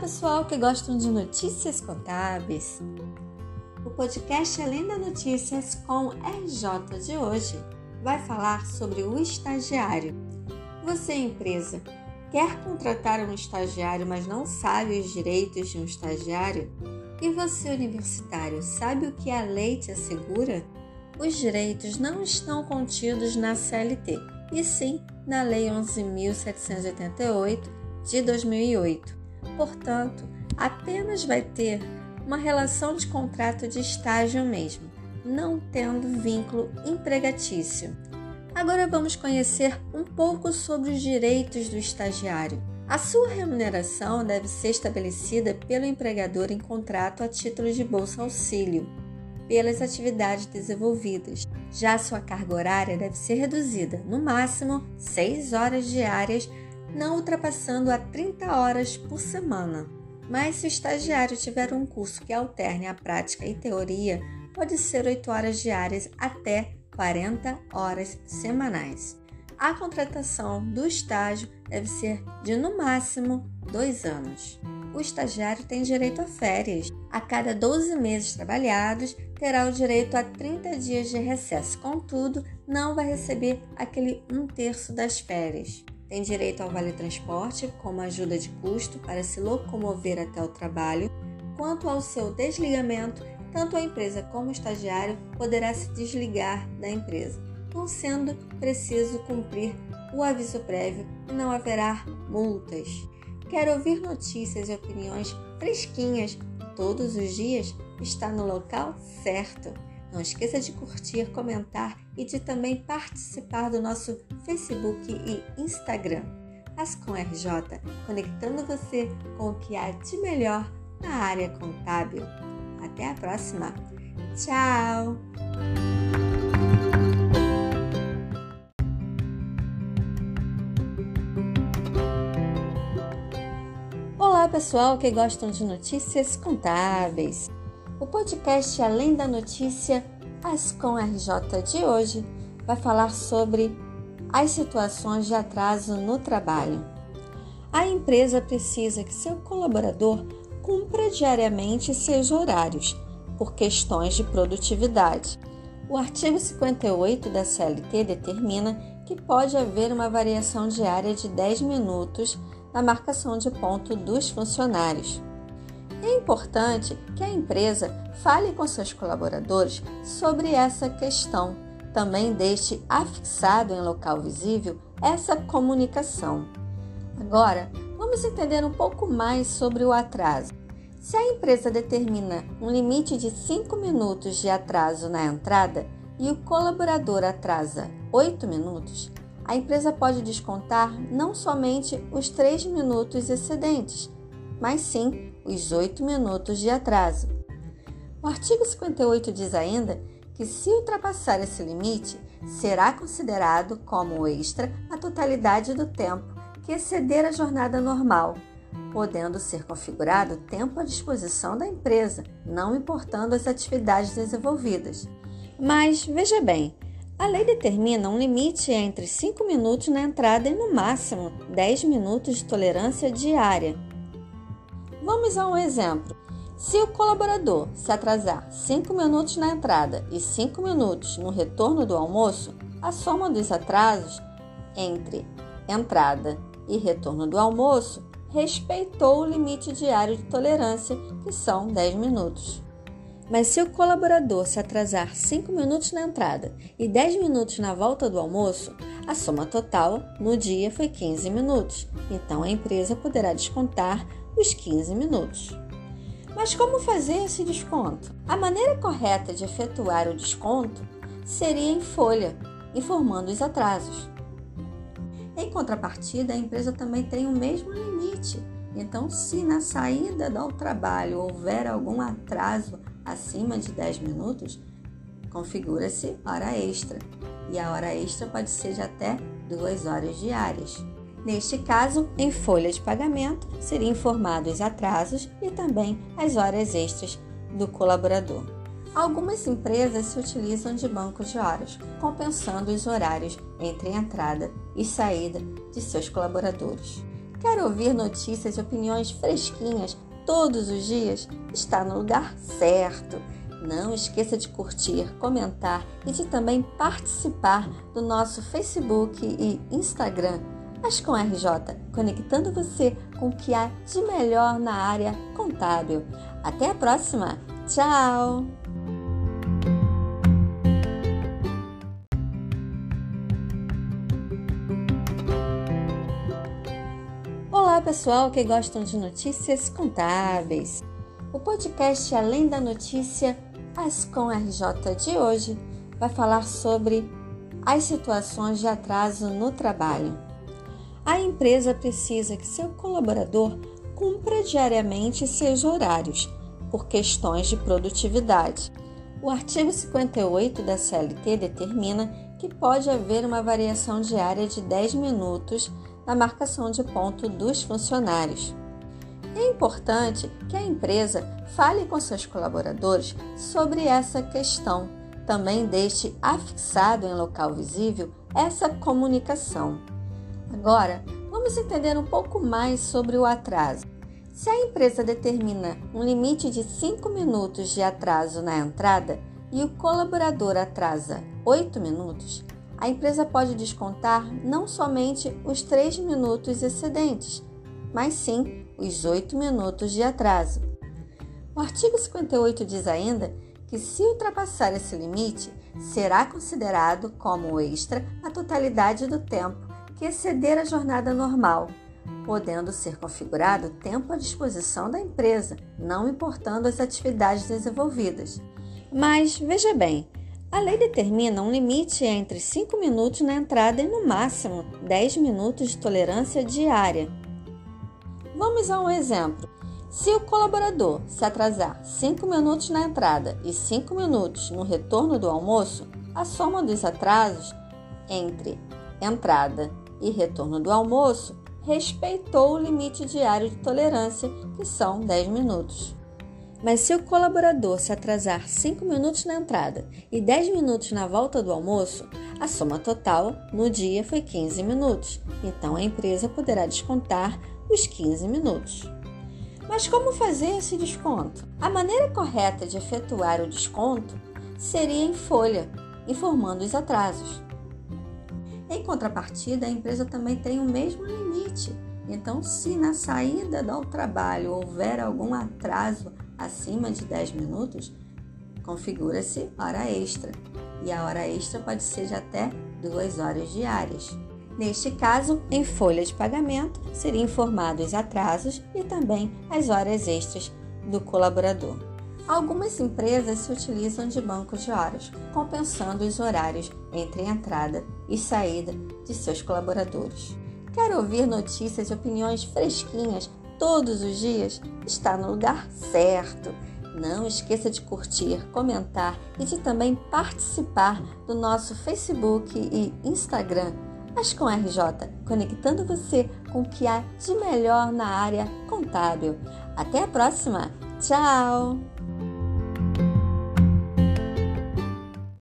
Pessoal que gostam de notícias contábeis. O podcast Além da Notícias com RJ de hoje vai falar sobre o estagiário. Você, empresa, quer contratar um estagiário, mas não sabe os direitos de um estagiário? E você, universitário, sabe o que a lei te assegura? Os direitos não estão contidos na CLT, e sim na Lei 11.788 de 2008 portanto, apenas vai ter uma relação de contrato de estágio mesmo, não tendo vínculo empregatício. Agora vamos conhecer um pouco sobre os direitos do estagiário. A sua remuneração deve ser estabelecida pelo empregador em contrato a título de bolsa auxílio, pelas atividades desenvolvidas. Já sua carga horária deve ser reduzida, no máximo 6 horas diárias não ultrapassando a 30 horas por semana. Mas se o estagiário tiver um curso que alterne a prática e teoria, pode ser 8 horas diárias até 40 horas semanais. A contratação do estágio deve ser de no máximo dois anos. O estagiário tem direito a férias. A cada 12 meses trabalhados, terá o direito a 30 dias de recesso. Contudo, não vai receber aquele um terço das férias. Tem direito ao vale transporte como ajuda de custo para se locomover até o trabalho. Quanto ao seu desligamento, tanto a empresa como o estagiário poderá se desligar da empresa, não sendo preciso cumprir o aviso prévio e não haverá multas. Quer ouvir notícias e opiniões fresquinhas todos os dias? Está no local certo. Não esqueça de curtir, comentar e de também participar do nosso Facebook e Instagram. Ascom RJ, conectando você com o que há de melhor na área contábil. Até a próxima. Tchau! Olá, pessoal que gostam de notícias contábeis. O podcast Além da Notícia, as com RJ de hoje, vai falar sobre as situações de atraso no trabalho. A empresa precisa que seu colaborador cumpra diariamente seus horários, por questões de produtividade. O artigo 58 da CLT determina que pode haver uma variação diária de 10 minutos na marcação de ponto dos funcionários. É importante que a empresa fale com seus colaboradores sobre essa questão. Também deixe afixado em local visível essa comunicação. Agora, vamos entender um pouco mais sobre o atraso. Se a empresa determina um limite de 5 minutos de atraso na entrada e o colaborador atrasa 8 minutos, a empresa pode descontar não somente os 3 minutos excedentes, mas sim os 8 minutos de atraso. O artigo 58 diz ainda que, se ultrapassar esse limite, será considerado como extra a totalidade do tempo que exceder a jornada normal, podendo ser configurado tempo à disposição da empresa, não importando as atividades desenvolvidas. Mas veja bem, a lei determina um limite entre 5 minutos na entrada e no máximo 10 minutos de tolerância diária. Vamos a um exemplo. Se o colaborador se atrasar 5 minutos na entrada e 5 minutos no retorno do almoço, a soma dos atrasos entre entrada e retorno do almoço respeitou o limite diário de tolerância, que são 10 minutos. Mas se o colaborador se atrasar 5 minutos na entrada e 10 minutos na volta do almoço, a soma total no dia foi 15 minutos. Então a empresa poderá descontar os 15 minutos. Mas como fazer esse desconto? A maneira correta de efetuar o desconto seria em folha, informando os atrasos. Em contrapartida, a empresa também tem o mesmo limite. Então, se na saída do trabalho houver algum atraso acima de 10 minutos, configura-se hora extra. E a hora extra pode ser de até duas horas diárias. Neste caso, em folha de pagamento, seriam informados os atrasos e também as horas extras do colaborador. Algumas empresas se utilizam de bancos de horas, compensando os horários entre entrada e saída de seus colaboradores. Quer ouvir notícias e opiniões fresquinhas todos os dias? Está no lugar certo. Não esqueça de curtir, comentar e de também participar do nosso Facebook e Instagram. As com RJ, conectando você com o que há de melhor na área contábil. Até a próxima! Tchau! Olá, pessoal que gostam de notícias contábeis. O podcast Além da Notícia, as com RJ de hoje, vai falar sobre as situações de atraso no trabalho. A empresa precisa que seu colaborador cumpra diariamente seus horários, por questões de produtividade. O artigo 58 da CLT determina que pode haver uma variação diária de 10 minutos na marcação de ponto dos funcionários. É importante que a empresa fale com seus colaboradores sobre essa questão. Também deixe afixado em local visível essa comunicação. Agora, vamos entender um pouco mais sobre o atraso. Se a empresa determina um limite de 5 minutos de atraso na entrada e o colaborador atrasa 8 minutos, a empresa pode descontar não somente os 3 minutos excedentes, mas sim os 8 minutos de atraso. O artigo 58 diz ainda que, se ultrapassar esse limite, será considerado como extra a totalidade do tempo que exceder a jornada normal, podendo ser configurado tempo à disposição da empresa, não importando as atividades desenvolvidas. Mas veja bem, a lei determina um limite entre 5 minutos na entrada e, no máximo, 10 minutos de tolerância diária. Vamos a um exemplo. Se o colaborador se atrasar 5 minutos na entrada e 5 minutos no retorno do almoço, a soma dos atrasos entre entrada e retorno do almoço respeitou o limite diário de tolerância, que são 10 minutos. Mas se o colaborador se atrasar 5 minutos na entrada e 10 minutos na volta do almoço, a soma total no dia foi 15 minutos. Então a empresa poderá descontar os 15 minutos. Mas como fazer esse desconto? A maneira correta de efetuar o desconto seria em folha, informando os atrasos. Em contrapartida, a empresa também tem o mesmo limite. Então, se na saída do trabalho houver algum atraso acima de 10 minutos, configura-se hora extra. E a hora extra pode ser de até 2 horas diárias. Neste caso, em folha de pagamento, seriam informados atrasos e também as horas extras do colaborador. Algumas empresas se utilizam de bancos de horas, compensando os horários entre entrada e saída de seus colaboradores. Quer ouvir notícias e opiniões fresquinhas todos os dias? Está no lugar certo. Não esqueça de curtir, comentar e de também participar do nosso Facebook e Instagram mas com RJ, conectando você com o que há de melhor na área contábil. Até a próxima! Tchau!